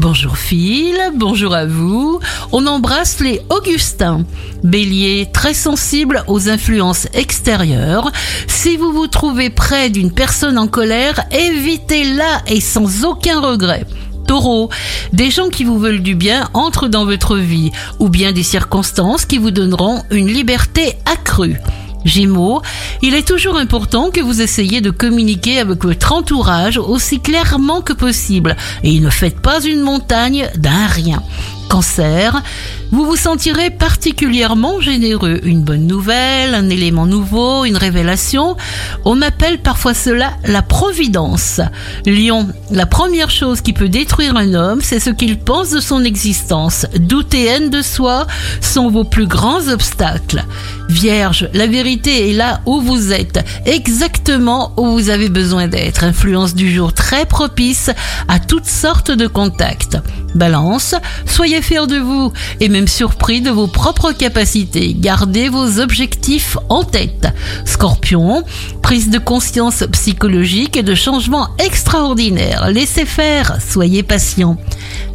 Bonjour Phil, bonjour à vous. On embrasse les Augustins. Bélier, très sensible aux influences extérieures. Si vous vous trouvez près d'une personne en colère, évitez-la et sans aucun regret. Taureau, des gens qui vous veulent du bien entrent dans votre vie, ou bien des circonstances qui vous donneront une liberté accrue. Gémeaux, il est toujours important que vous essayiez de communiquer avec votre entourage aussi clairement que possible et ne faites pas une montagne d'un rien. Cancer, vous vous sentirez particulièrement généreux. Une bonne nouvelle, un élément nouveau, une révélation. On appelle parfois cela la providence. Lion, la première chose qui peut détruire un homme, c'est ce qu'il pense de son existence. Doute et haine de soi sont vos plus grands obstacles. Vierge, la vérité est là où vous êtes, exactement où vous avez besoin d'être. Influence du jour très propice à toutes sortes de contacts. Balance, soyez fiers de vous et même surpris de vos propres capacités. Gardez vos objectifs en tête. Scorpion, prise de conscience psychologique et de changements extraordinaires. Laissez faire, soyez patient.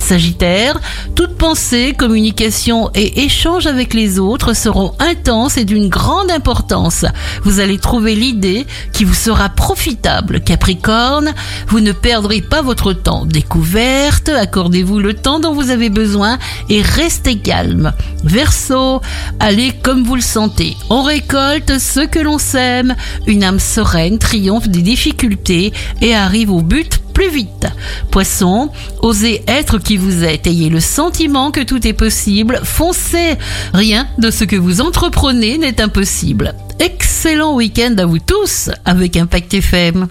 Sagittaire, toute pensée, communication et échange avec les autres seront intenses et d'une grande importance. Vous allez trouver l'idée qui vous sera profitable. Capricorne, vous ne perdrez pas votre temps. Découverte, accordez-vous le temps dont vous avez besoin et restez calme. Verseau, allez comme vous le sentez. On récolte ce que l'on sème. Une âme sereine triomphe des difficultés et arrive au but plus vite. Poisson, osez être qui vous êtes, ayez le sentiment que tout est possible, foncez. Rien de ce que vous entreprenez n'est impossible. Excellent week-end à vous tous avec Impact FM.